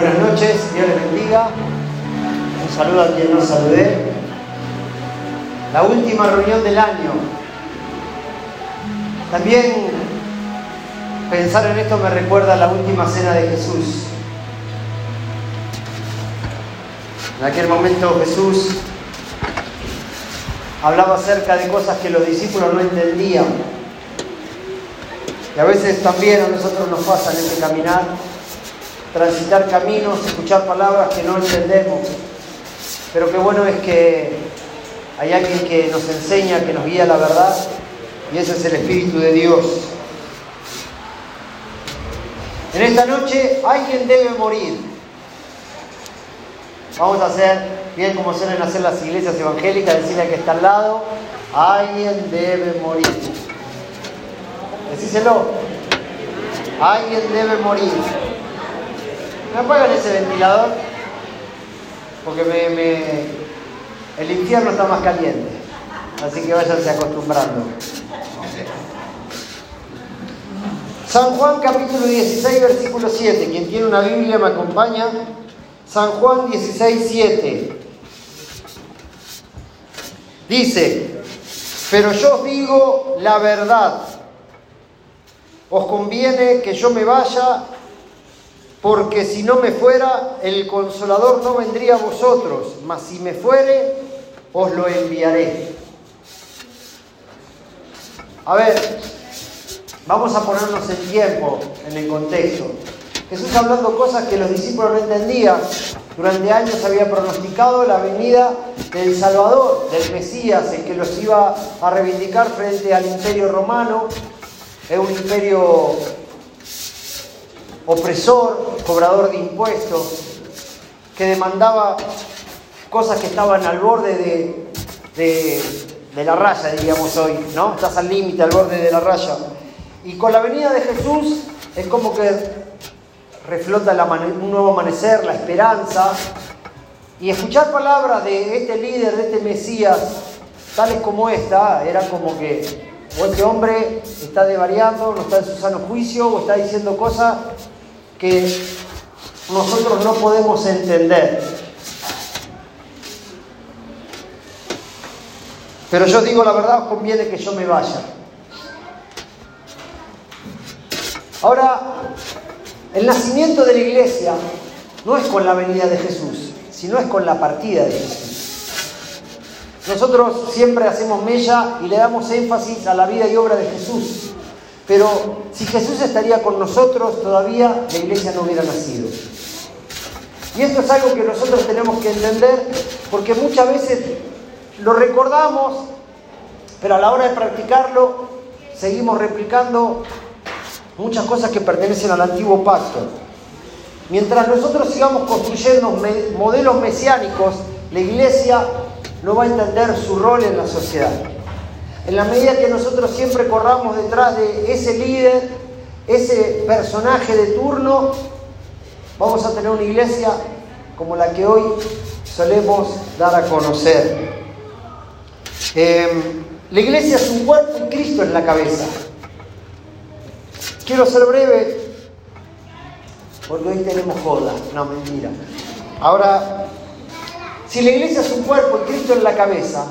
Buenas noches, Dios les bendiga. Un saludo a quien no saludé. La última reunión del año. También pensar en esto me recuerda a la última cena de Jesús. En aquel momento Jesús hablaba acerca de cosas que los discípulos no entendían. Y a veces también a nosotros nos pasa en este caminar transitar caminos, escuchar palabras que no entendemos. Pero qué bueno es que hay alguien que nos enseña, que nos guía la verdad, y ese es el Espíritu de Dios. En esta noche alguien debe morir. Vamos a hacer, bien como suelen hacer las iglesias evangélicas, decirle que está al lado, alguien debe morir. Decíselo, alguien debe morir. ¿Me apagan ese ventilador? Porque me, el infierno está más caliente. Así que váyanse acostumbrando. San Juan capítulo 16, versículo 7. Quien tiene una Biblia me acompaña. San Juan 16, 7. Dice, pero yo os digo la verdad. Os conviene que yo me vaya porque si no me fuera, el consolador no vendría a vosotros, mas si me fuere, os lo enviaré. A ver, vamos a ponernos en tiempo, en el contexto. Jesús hablando cosas que los discípulos no entendían. Durante años había pronosticado la venida del Salvador, del Mesías, el que los iba a reivindicar frente al imperio romano. Es un imperio opresor, cobrador de impuestos, que demandaba cosas que estaban al borde de, la raya, diríamos hoy, ¿no? Estás al límite, al borde de la raya. Y con la venida de Jesús es como que reflota un nuevo amanecer, la esperanza. Y escuchar palabras de este líder, de este Mesías, tales como esta, era como que o este hombre está devariando, no está en su sano juicio, o está diciendo cosas que nosotros no podemos entender. Pero yo digo la verdad, os conviene que yo me vaya. Ahora, el nacimiento de la iglesia no es con la venida de Jesús, sino es con la partida de Jesús. Nosotros siempre hacemos mella y le damos énfasis a la vida y obra de Jesús. Pero si Jesús estaría con nosotros, todavía la iglesia no hubiera nacido. Y esto es algo que nosotros tenemos que entender porque muchas veces lo recordamos, pero a la hora de practicarlo seguimos replicando muchas cosas que pertenecen al antiguo pacto. Mientras nosotros sigamos construyendo modelos mesiánicos, la iglesia no va a entender su rol en la sociedad. En la medida que nosotros siempre corramos detrás de ese líder, ese personaje de turno, vamos a tener una iglesia como la que hoy solemos dar a conocer. Em, la iglesia es un cuerpo y Cristo es la cabeza. Quiero ser breve porque hoy tenemos joda, no mentira. Ahora, si la iglesia es un cuerpo y Cristo es la cabeza,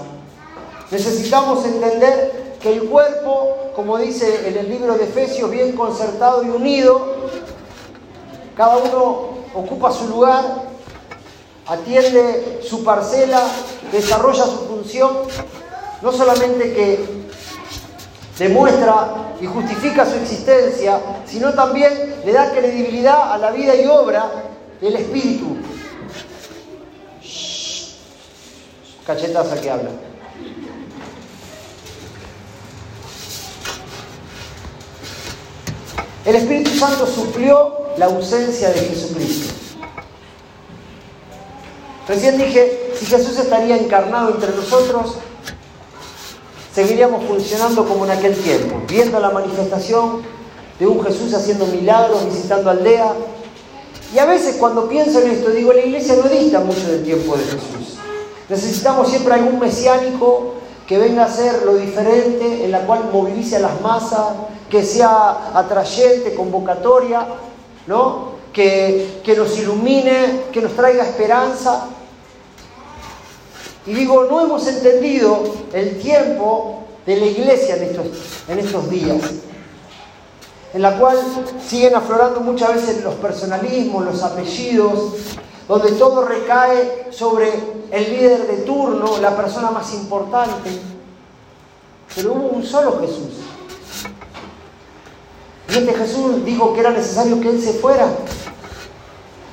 Necesitamos entender que el cuerpo, como dice en el libro de Efesios, bien concertado y unido, cada uno ocupa su lugar, atiende su parcela, desarrolla su función, no solamente que demuestra y justifica su existencia, sino también le da credibilidad a la vida y obra del Espíritu. Cachetaza que habla. El Espíritu Santo suplió la ausencia de Jesucristo. Recién dije, si Jesús estaría encarnado entre nosotros, seguiríamos funcionando como en aquel tiempo, viendo la manifestación de un Jesús haciendo milagros, visitando aldea. Y a veces cuando pienso en esto, digo, la iglesia no dista mucho del tiempo de Jesús. Necesitamos siempre algún mesiánico que venga a hacer lo diferente, en la cual movilice a las masas, que sea atrayente, convocatoria, ¿no? que, que nos ilumine, que nos traiga esperanza. Y digo, no hemos entendido el tiempo de la iglesia en estos, en estos días, en la cual siguen aflorando muchas veces los personalismos, los apellidos, donde todo recae sobre el líder de turno, la persona más importante. Pero hubo un solo Jesús. Este Jesús dijo que era necesario que Él se fuera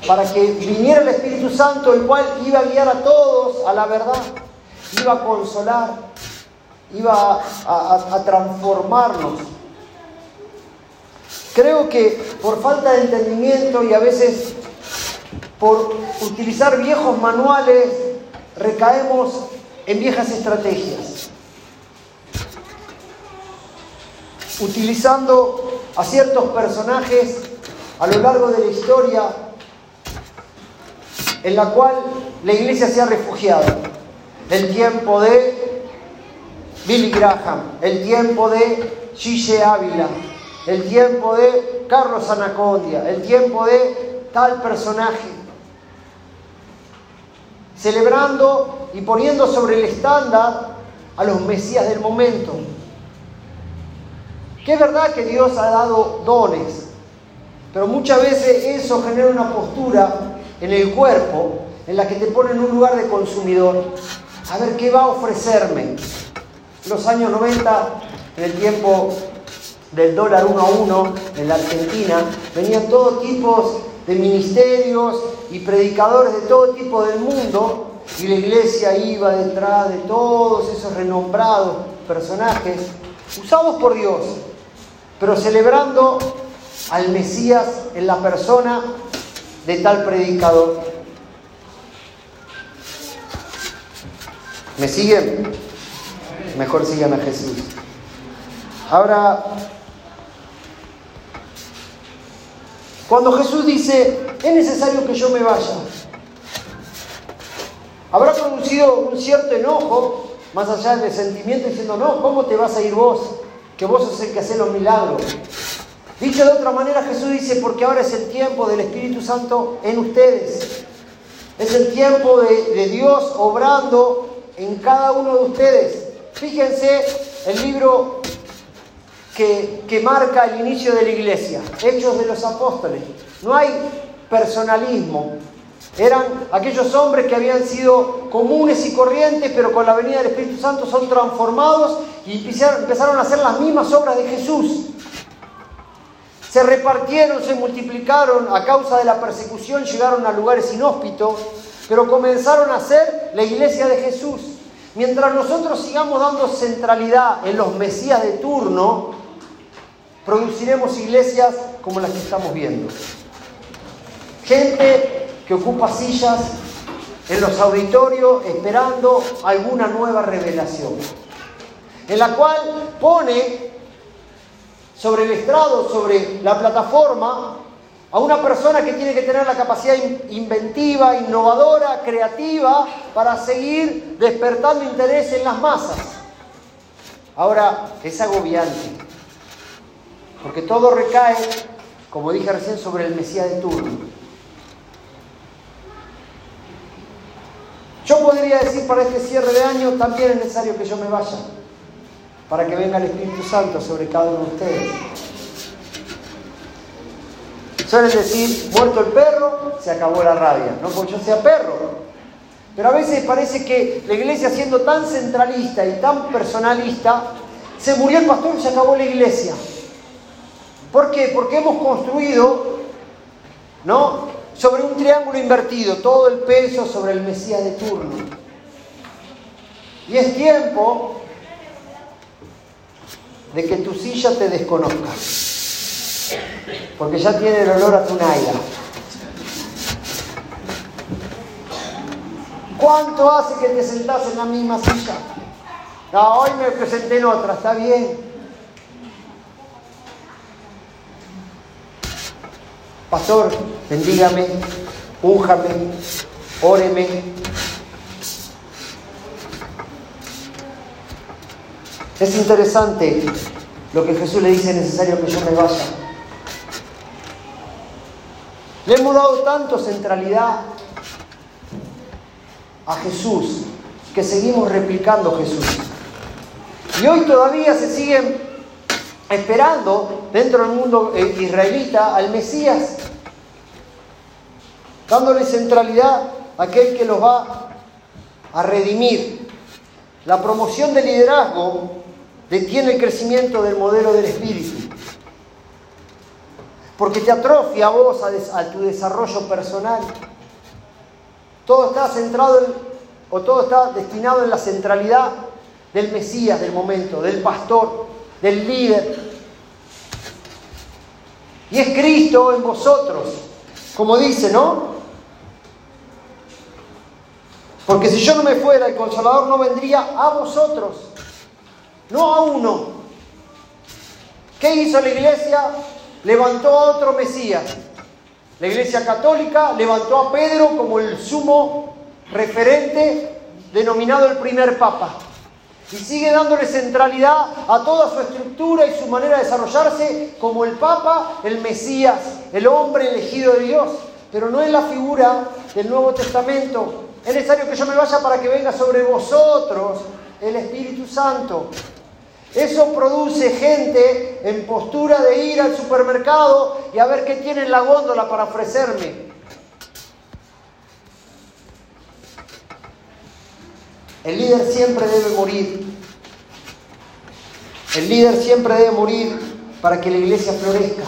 para que viniera el Espíritu Santo, el cual iba a guiar a todos a la verdad, iba a consolar, iba a, transformarnos. Creo que por falta de entendimiento y a veces por utilizar viejos manuales, recaemos en viejas estrategias. Utilizando a ciertos personajes a lo largo de la historia en la cual la iglesia se ha refugiado. El tiempo de Billy Graham, el tiempo de Gille Ávila, el tiempo de Carlos Anacondia, el tiempo de tal personaje. Celebrando y poniendo sobre el estándar a los mesías del momento. Que es verdad que Dios ha dado dones, pero muchas veces eso genera una postura en el cuerpo en la que te pone en un lugar de consumidor. A ver qué va a ofrecerme. En los años 90, en el tiempo del dólar uno a uno en la Argentina, venían todo tipos de ministerios y predicadores de todo tipo del mundo y la iglesia iba detrás de todos esos renombrados personajes usados por Dios, pero celebrando al Mesías en la persona de tal predicador. ¿Me siguen? Mejor sigan a Jesús. Ahora, cuando Jesús dice, es necesario que yo me vaya, habrá producido un cierto enojo, más allá del sentimiento, diciendo, no, ¿cómo te vas a ir vos? Que vos sos el que hace los milagros. Dicho de otra manera, Jesús dice, porque ahora es el tiempo del Espíritu Santo en ustedes. Es el tiempo de, Dios obrando en cada uno de ustedes. Fíjense el libro que, que, marca el inicio de la iglesia, Hechos de los Apóstoles. No hay personalismo. Eran aquellos hombres que habían sido comunes y corrientes, pero con la venida del Espíritu Santo son transformados y empezaron a hacer las mismas obras de Jesús se repartieron, se multiplicaron a causa de la persecución, llegaron a lugares inhóspitos, pero comenzaron a ser la iglesia de Jesús. Mientras nosotros sigamos dando centralidad en los mesías de turno, produciremos iglesias como las que estamos viendo. Gente que ocupa sillas en los auditorios esperando alguna nueva revelación, en la cual pone sobre el estrado, sobre la plataforma, a una persona que tiene que tener la capacidad inventiva, innovadora, creativa, para seguir despertando interés en las masas. Ahora, es agobiante, porque todo recae, como dije recién, sobre el Mesías de turno. Podría decir para este cierre de año, también es necesario que yo me vaya para que venga el Espíritu Santo sobre cada uno de ustedes. Suelen decir, muerto el perro, se acabó la rabia. No porque yo sea perro. Pero a veces parece que la iglesia siendo tan centralista y tan personalista, se murió el pastor y se acabó la iglesia. ¿Por qué? Porque hemos construido, ¿no? Sobre un triángulo invertido, todo el peso sobre el Mesías de turno. Y es tiempo de que tu silla te desconozca. Porque ya tiene el olor a tu naira. ¿Cuánto hace que te sentás en la misma silla? No, hoy me presenté en otra, está bien. Pastor, bendígame, újame, óreme, Es interesante lo que Jesús le dice, es necesario que yo me vaya. Le hemos dado tanto centralidad a Jesús que seguimos replicando Jesús. Y hoy todavía se siguen esperando dentro del mundo eh, israelita al Mesías, dándole centralidad a aquel que los va a redimir. La promoción del liderazgo detiene el crecimiento del modelo del espíritu, porque te atrofia a vos a, tu desarrollo personal. Todo está centrado o todo está destinado en la centralidad del Mesías del momento, del pastor, del líder. Y es Cristo en vosotros, como dice, ¿no? Porque si yo no me fuera, el consolador no vendría a vosotros, no a uno. ¿Qué hizo la iglesia? Levantó a otro Mesías. La iglesia católica levantó a Pedro como el sumo referente denominado el primer papa. Y sigue dándole centralidad a toda su estructura y su manera de desarrollarse como el papa, el Mesías, el hombre elegido de Dios. Pero no es la figura del Nuevo Testamento. Es necesario que yo me vaya para que venga sobre vosotros el Espíritu Santo. Eso produce gente en postura de ir al supermercado y a ver qué tiene en la góndola para ofrecerme. El líder siempre debe morir. El líder siempre debe morir para que la iglesia florezca.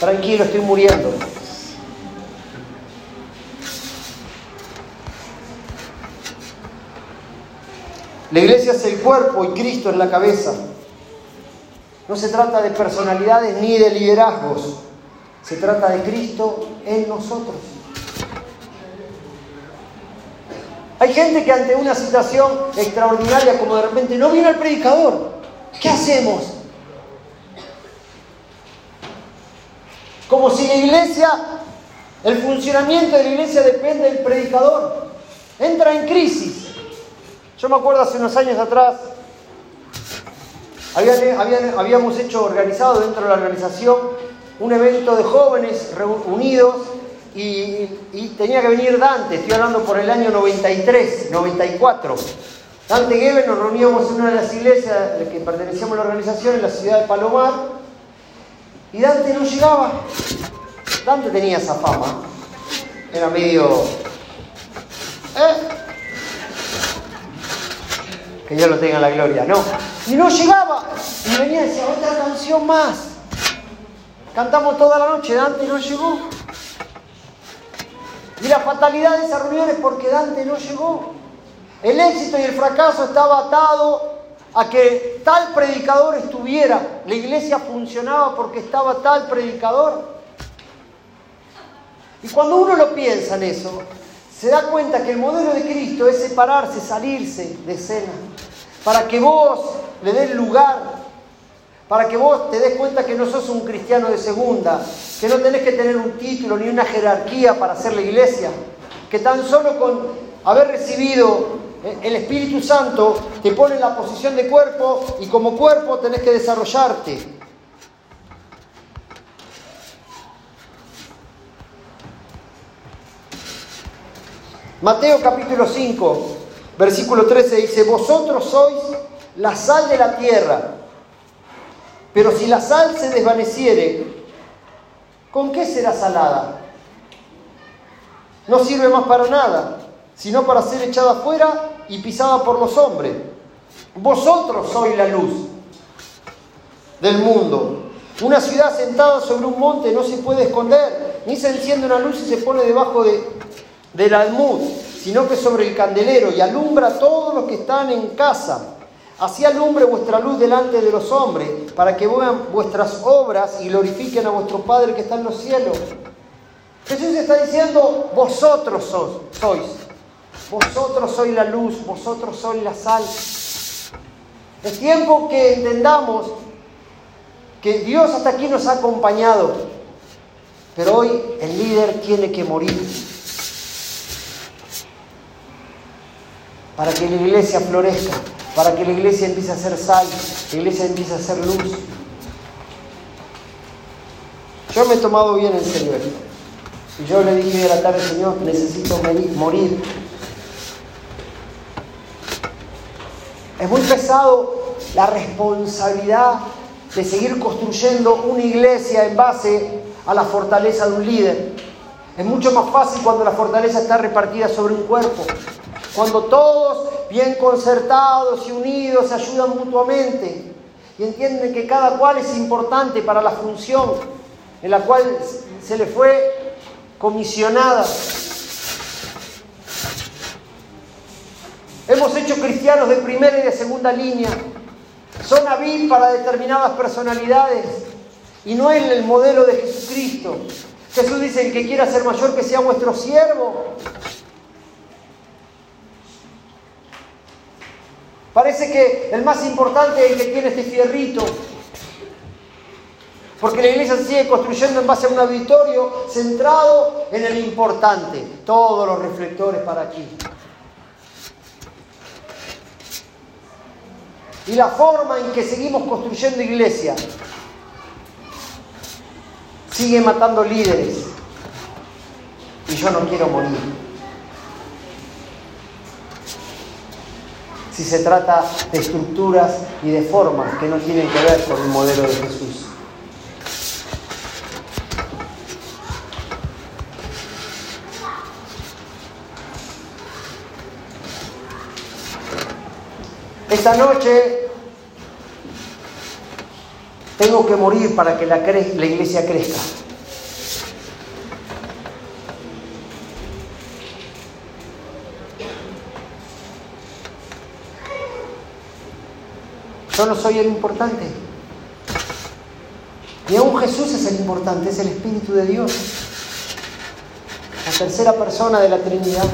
Tranquilo, estoy muriendo. La iglesia es el cuerpo y Cristo es la cabeza. No se trata de personalidades ni de liderazgos. Se trata de Cristo en nosotros. Hay gente que ante una situación extraordinaria como de repente no viene el predicador. ¿Qué hacemos? Como si la iglesia, el funcionamiento de la iglesia depende del predicador. Entra en crisis. Yo me acuerdo hace unos años atrás, habíamos hecho organizado dentro de la organización un evento de jóvenes reunidos y, tenía que venir Dante, estoy hablando por el año 93, 94. Dante Gebel nos reuníamos en una de las iglesias de que pertenecíamos a la organización en la ciudad de Palomar y Dante no llegaba. Dante tenía esa fama, era medio... ¿eh? que Dios lo tenga en la gloria, no. Y no llegaba. Y venía y decía, otra canción más. Cantamos toda la noche, Dante no llegó. Y la fatalidad de esa reunión es porque Dante no llegó. El éxito y el fracaso estaba atado a que tal predicador estuviera. La iglesia funcionaba porque estaba tal predicador. Y cuando uno lo piensa en eso, se da cuenta que el modelo de Cristo es separarse, salirse de escena, para que vos le des lugar, para que vos te des cuenta que no sos un cristiano de segunda, que no tenés que tener un título ni una jerarquía para hacer la iglesia, que tan solo con haber recibido el Espíritu Santo te pone en la posición de cuerpo y como cuerpo tenés que desarrollarte. Mateo capítulo 5, versículo 13 dice, vosotros sois la sal de la tierra, pero si la sal se desvaneciere, ¿con qué será salada? No sirve más para nada, sino para ser echada afuera y pisada por los hombres. Vosotros sois la luz del mundo. Una ciudad sentada sobre un monte no se puede esconder, ni se enciende una luz y se pone debajo de, del almud, sino que sobre el candelero y alumbra a todos los que están en casa. Así alumbre vuestra luz delante de los hombres, para que vean vuestras obras y glorifiquen a vuestro Padre que está en los cielos. Jesús está diciendo, vosotros sois, vosotros sois la luz, vosotros sois la sal. Es tiempo que entendamos que Dios hasta aquí nos ha acompañado, pero hoy el líder tiene que morir. para que la iglesia florezca, para que la iglesia empiece a ser sal, la iglesia empiece a ser luz. Yo me he tomado bien en serio esto. Y yo le dije a la tarde, Señor, necesito morir. Es muy pesado la responsabilidad de seguir construyendo una iglesia en base a la fortaleza de un líder. Es mucho más fácil cuando la fortaleza está repartida sobre un cuerpo. Cuando todos, bien concertados y unidos, se ayudan mutuamente y entienden que cada cual es importante para la función en la cual se le fue comisionada. Hemos hecho cristianos de primera y de segunda línea. Son hábil para determinadas personalidades y no es el modelo de Jesucristo. Jesús dice, el que quiera ser mayor, que sea vuestro siervo. Parece que el más importante es el que tiene este fierrito. Porque la iglesia se sigue construyendo en base a un auditorio centrado en el importante. Todos los reflectores para aquí. Y la forma en que seguimos construyendo iglesia sigue matando líderes. Y yo no quiero morir. Si se trata de estructuras y de formas que no tienen que ver con el modelo de Jesús. Esta noche tengo que morir para que la, la iglesia crezca. Yo no soy el importante. Y aún Jesús es el importante, es el Espíritu de Dios. La tercera persona de la Trinidad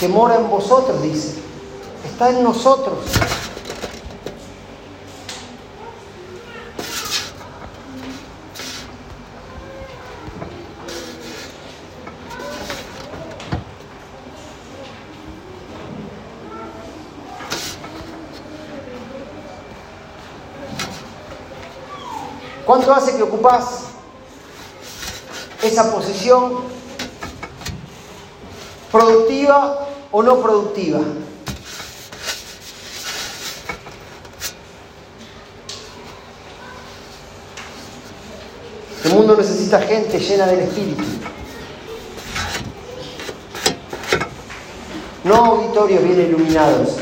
que mora en vosotros, dice. Está en nosotros. ¿Cuánto hace que ocupás esa posición productiva o no productiva? El mundo necesita gente llena del Espíritu. No auditorios bien iluminados.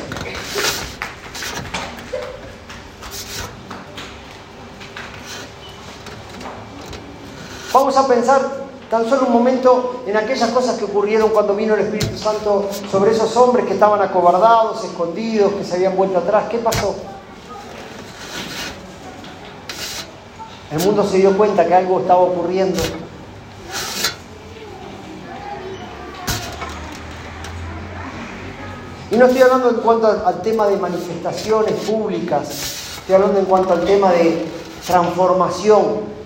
Vamos a pensar tan solo un momento en aquellas cosas que ocurrieron cuando vino el Espíritu Santo sobre esos hombres que estaban acobardados, escondidos, que se habían vuelto atrás. ¿Qué pasó? El mundo se dio cuenta que algo estaba ocurriendo. Y no estoy hablando en cuanto al tema de manifestaciones públicas, estoy hablando en cuanto al tema de transformación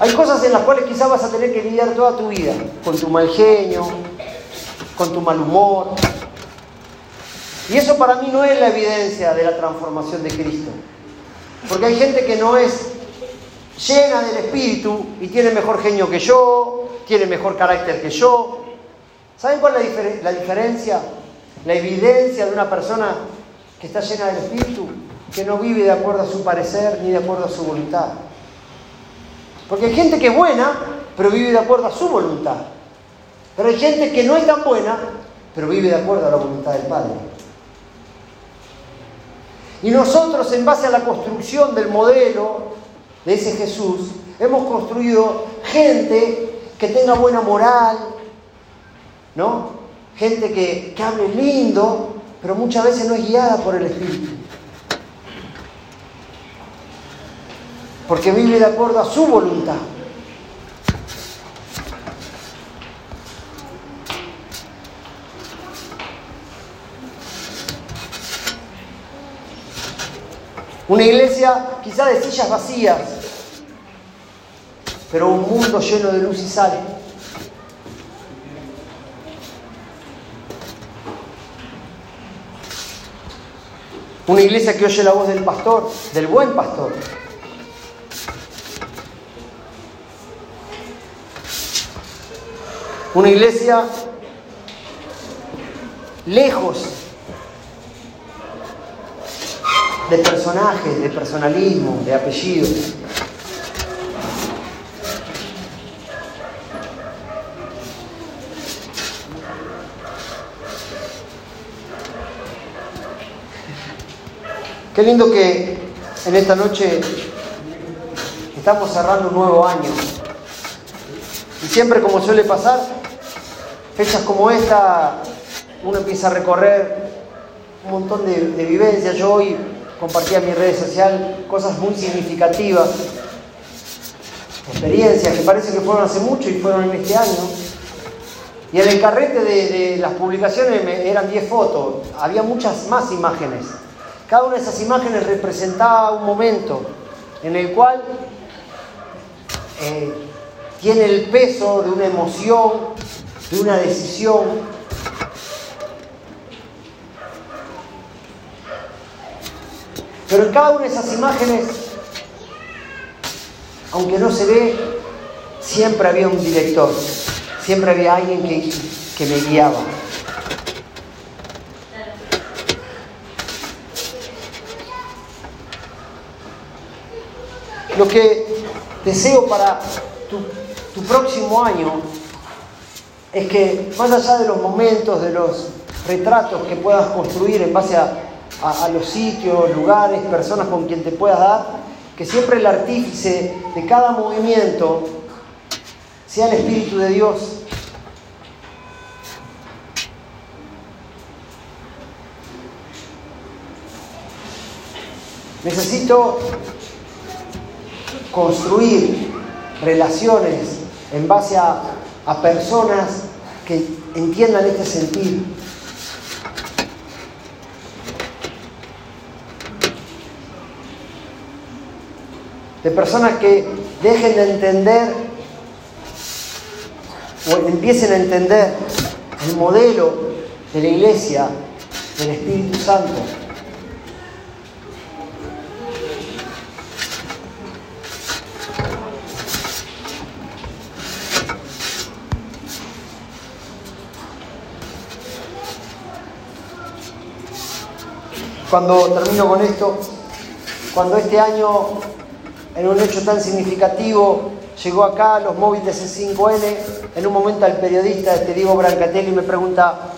Hay cosas en las cuales quizás vas a tener que lidiar toda tu vida, con tu mal genio, con tu mal humor. Y eso para mí no es la evidencia de la transformación de Cristo. Porque hay gente que no es llena del Espíritu y tiene mejor genio que yo, tiene mejor carácter que yo. ¿Saben cuál es la, la diferencia? La evidencia de una persona que está llena del Espíritu, que no vive de acuerdo a su parecer ni de acuerdo a su voluntad. Porque hay gente que es buena, pero vive de acuerdo a su voluntad. Pero hay gente que no es tan buena, pero vive de acuerdo a la voluntad del Padre. Y nosotros, en base a la construcción del modelo de ese Jesús, hemos construido gente que tenga buena moral, ¿no? Gente que, que hable lindo, pero muchas veces no es guiada por el Espíritu. Porque vive de acuerdo a su voluntad. Una iglesia quizá de sillas vacías, pero un mundo lleno de luz y sal. Una iglesia que oye la voz del pastor, del buen pastor Una iglesia lejos de personajes, de personalismo, de apellidos. Qué lindo que en esta noche estamos cerrando un nuevo año. Y siempre como suele pasar, fechas como esta, uno empieza a recorrer un montón de, vivencias. Yo hoy compartía en mi redes sociales cosas muy significativas, experiencias que parece que fueron hace mucho y fueron en este año. Y en el carrete de, de las publicaciones eran 10 fotos, había muchas más imágenes. Cada una de esas imágenes representaba un momento en el cual eh, tiene el peso de una emoción, de una decisión. Pero en cada una de esas imágenes, aunque no se ve, siempre había un director, siempre había alguien que, que me guiaba. Lo que deseo para tu, próximo año es que más allá de los momentos, de los retratos que puedas construir en base a, los sitios, lugares, personas con quien te puedas dar, que siempre el artífice de cada movimiento sea el Espíritu de Dios. Necesito construir relaciones en base a, personas que entiendan este sentido. De personas que dejen de entender o empiecen a entender el modelo de la iglesia del Espíritu Santo. Cuando termino con esto, cuando este año, en un hecho tan significativo, llegó acá los móviles de C5N, en un momento el periodista este Diego Brancatelli me pregunta,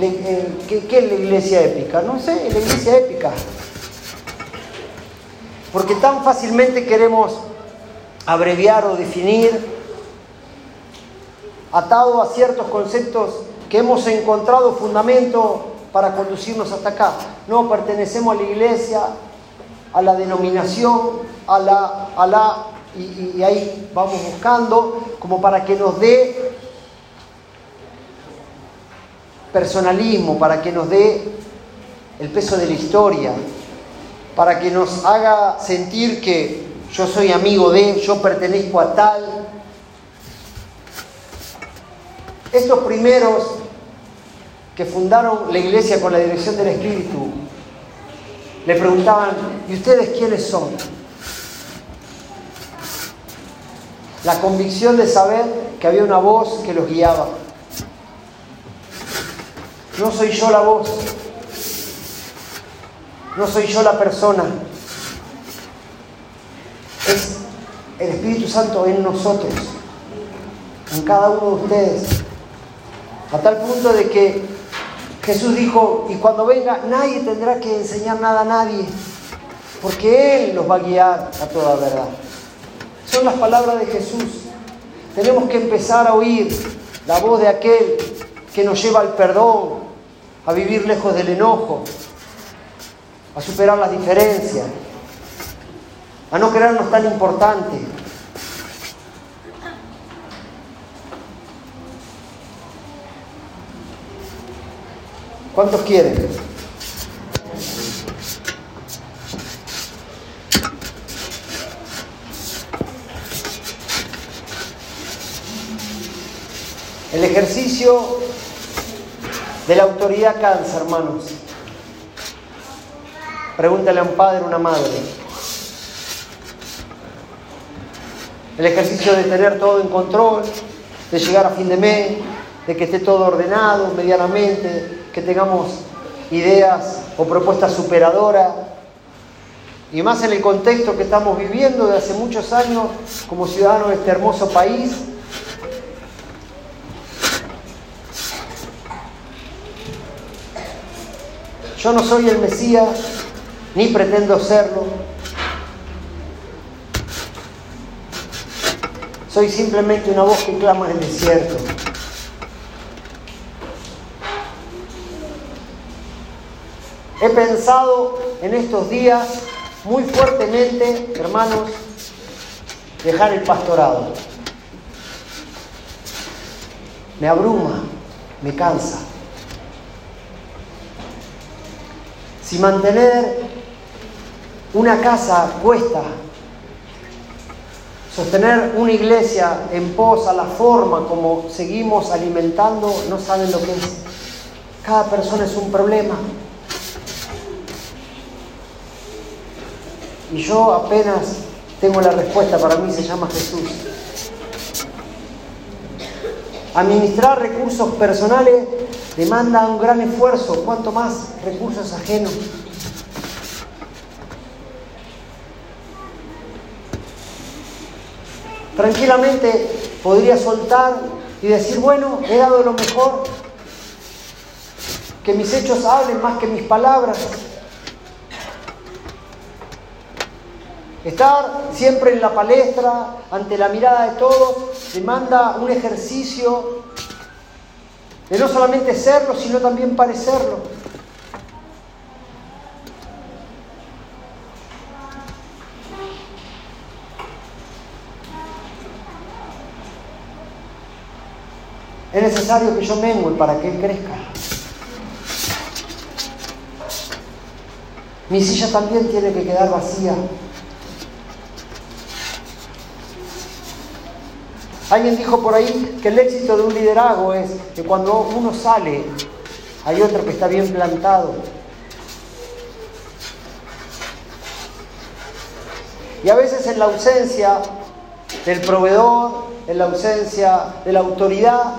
eh, ¿qué, ¿qué, es la iglesia épica? No sé, la iglesia épica. Porque tan fácilmente queremos abreviar o definir, atado a ciertos conceptos que hemos encontrado fundamento para conducirnos hasta acá. No pertenecemos a la iglesia, a la denominación, a la, a la y, ahí vamos buscando como para que nos dé personalismo, para que nos dé el peso de la historia, para que nos haga sentir que yo soy amigo de, yo pertenezco a tal. Estos primeros que fundaron la iglesia con la dirección del Espíritu, le preguntaban, ¿y ustedes quiénes son? La convicción de saber que había una voz que los guiaba. No soy yo la voz, no soy yo la persona, es el Espíritu Santo en nosotros, en cada uno de ustedes, a tal punto de que Jesús dijo, y cuando venga nadie tendrá que enseñar nada a nadie, porque Él los va a guiar a toda verdad. Son las palabras de Jesús. Tenemos que empezar a oír la voz de aquel que nos lleva al perdón, a vivir lejos del enojo, a superar las diferencias, a no creernos tan importantes, ¿Cuántos quieren? El ejercicio de la autoridad cansa, hermanos. Pregúntale a un padre o una madre. el ejercicio de tener todo en control, de llegar a fin de mes, de que esté todo ordenado medianamente, que tengamos ideas o propuestas superadoras. Y más en el contexto que estamos viviendo de hace muchos años como ciudadanos de este hermoso país, Yo no soy el Mesías, ni pretendo serlo. Soy simplemente una voz que clama en el desierto. He pensado en estos días muy fuertemente, hermanos, dejar el pastorado. Me abruma, me cansa. Si mantener una casa cuesta, sostener una iglesia en pos a la forma como seguimos alimentando, no saben lo que es. Cada persona es un problema. Y yo apenas tengo la respuesta, para mí se llama Jesús. Administrar recursos personales demanda un gran esfuerzo, cuanto más recursos ajenos. Tranquilamente podría soltar y decir, bueno, he dado lo mejor, que mis hechos hablen más que mis palabras. Estar siempre en la palestra, ante la mirada de todos, demanda un ejercicio de no solamente serlo, sino también parecerlo. Es necesario que yo mengue para que Él crezca. Mi silla también tiene que quedar vacía Alguien dijo por ahí que el éxito de un liderazgo es que cuando uno sale, hay otro que está bien plantado. Y a veces en la ausencia del proveedor, en la ausencia de la autoridad,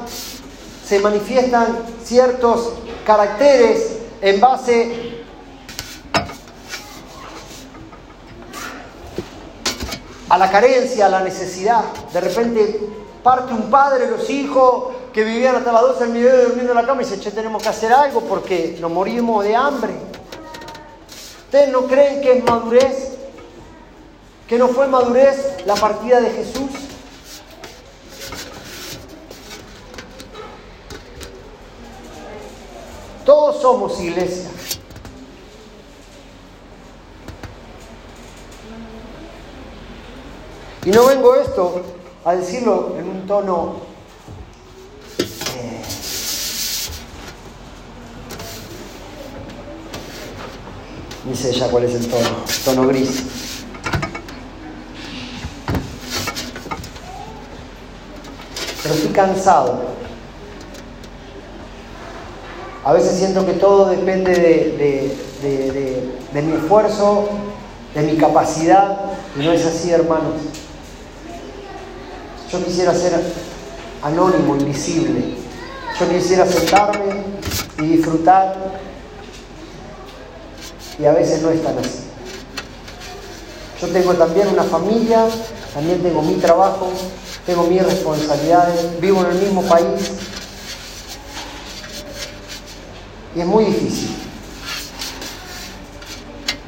se manifiestan ciertos caracteres en base a la carencia, a la necesidad. De repente parte un padre, los hijos que vivían hasta las 12 del mediodía durmiendo en la cama y dice, che, tenemos que hacer algo porque nos morimos de hambre. ¿Ustedes no creen que es madurez? ¿Que no fue madurez la partida de Jesús? Todos somos iglesia. Y no vengo esto a decirlo en un tono eh, ni sé ya cuál es el tono, tono gris. Pero estoy cansado. A veces siento que todo depende de, de mi esfuerzo, de mi capacidad, y no es así, hermanos. Yo quisiera ser anónimo, invisible. Yo quisiera sentarme y disfrutar. Y a veces no es tan así. Yo tengo también una familia, también tengo mi trabajo, tengo mis responsabilidades, vivo en el mismo país. Y es muy difícil.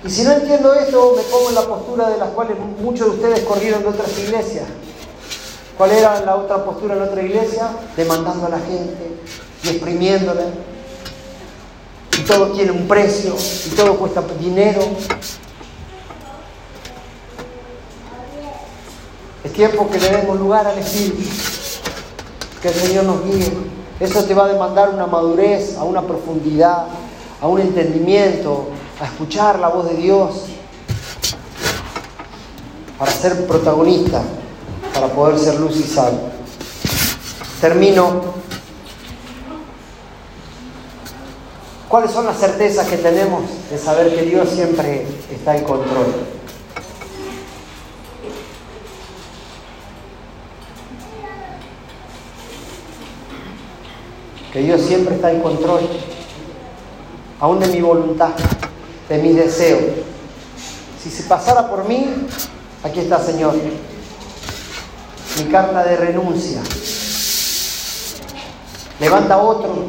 Y si no entiendo esto, me pongo en la postura de las cuales muchos de ustedes corrieron de otras iglesias. ¿Cuál era la otra postura en otra iglesia? Demandando a la gente y exprimiéndola. Y todo tiene un precio y todo cuesta dinero. Es tiempo que le demos lugar al Espíritu, que el Señor nos guíe. Eso te va a demandar una madurez, a una profundidad, a un entendimiento, a escuchar la voz de Dios, para ser protagonista para poder ser luz y sal. Termino. ¿Cuáles son las certezas que tenemos de saber que Dios siempre está en control? Que Dios siempre está en control, aún de mi voluntad, de mis deseos. Si se pasara por mí, aquí está Señor, mi carta de renuncia. Levanta otro,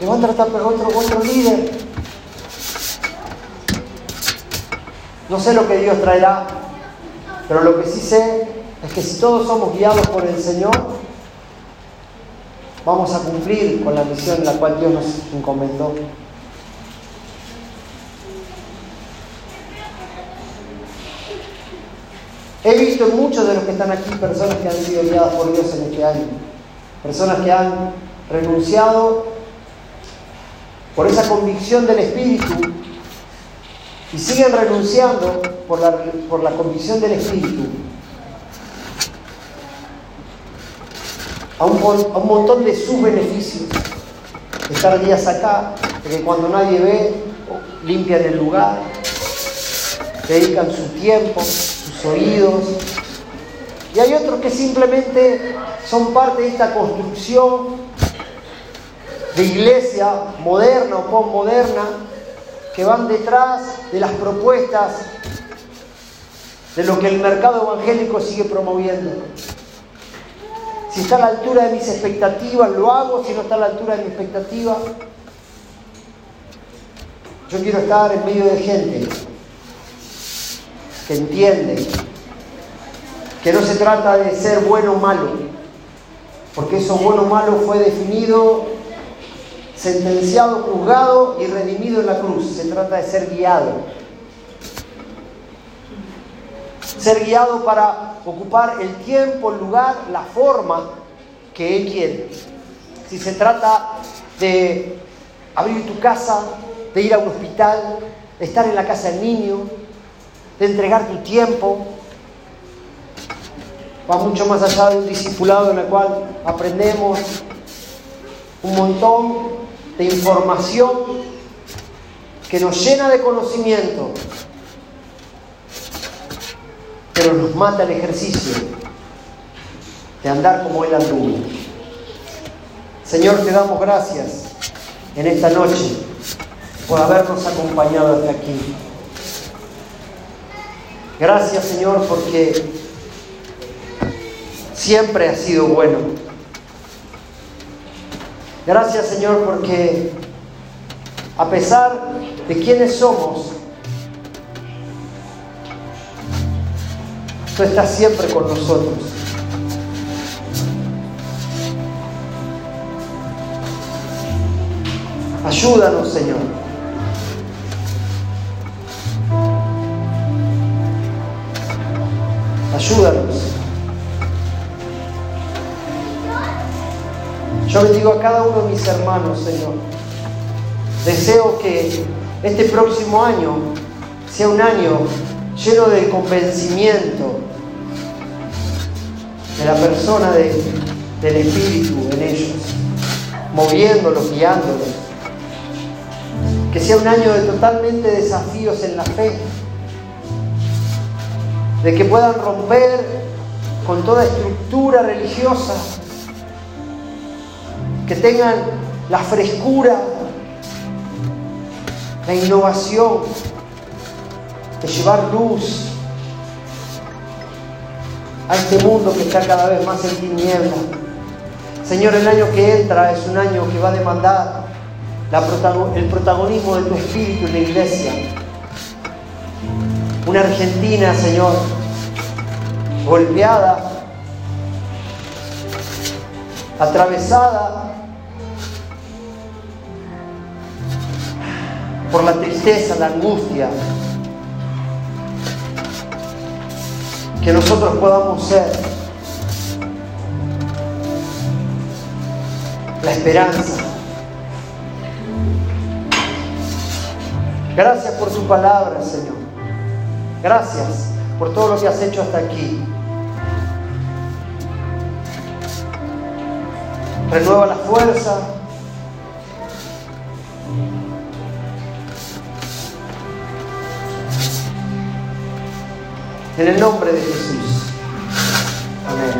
levanta otro, otro líder. No sé lo que Dios traerá, pero lo que sí sé es que si todos somos guiados por el Señor, vamos a cumplir con la misión en la cual Dios nos encomendó. He visto en muchos de los que están aquí personas que han sido guiadas por Dios en este año, personas que han renunciado por esa convicción del Espíritu y siguen renunciando por la, por la convicción del Espíritu a un, a un montón de sus beneficios. Estar días acá, que cuando nadie ve, limpian el lugar, dedican su tiempo, oídos. Y hay otros que simplemente son parte de esta construcción de iglesia moderna o postmoderna que van detrás de las propuestas de lo que el mercado evangélico sigue promoviendo. Si está a la altura de mis expectativas, lo hago. Si no está a la altura de mi expectativa, yo quiero estar en medio de gente que entiende que no se trata de ser bueno o malo, porque eso bueno o malo fue definido, sentenciado, juzgado y redimido en la cruz. Se trata de ser guiado. Ser guiado para ocupar el tiempo, el lugar, la forma que Él quiere. Si se trata de abrir tu casa, de ir a un hospital, de estar en la casa del niño, de entregar tu tiempo, va mucho más allá de un discipulado en el cual aprendemos un montón de información que nos llena de conocimiento, pero nos mata el ejercicio de andar como Él anduvo. Señor, te damos gracias en esta noche por habernos acompañado hasta aquí. Gracias, Señor, porque siempre has sido bueno. Gracias, Señor, porque a pesar de quienes somos, Tú estás siempre con nosotros. Ayúdanos, Señor. Ayúdanos. Yo bendigo a cada uno de mis hermanos, Señor. Deseo que este próximo año sea un año lleno de convencimiento de la persona del Espíritu en ellos, moviéndolos, guiándolos. Que sea un año de totalmente desafíos en la fe, de que puedan romper con toda estructura religiosa, que tengan la frescura, la innovación, de llevar luz a este mundo que está cada vez más en tiniebla. Señor, el año que entra es un año que va a demandar el protagonismo de tu espíritu en la iglesia. Una Argentina, Señor, golpeada, atravesada por la tristeza, la angustia, que nosotros podamos ser la esperanza. Gracias por tu palabra, Señor. Gracias por todo lo que has hecho hasta aquí. Renueva la fuerza. En el nombre de Jesús. Amén.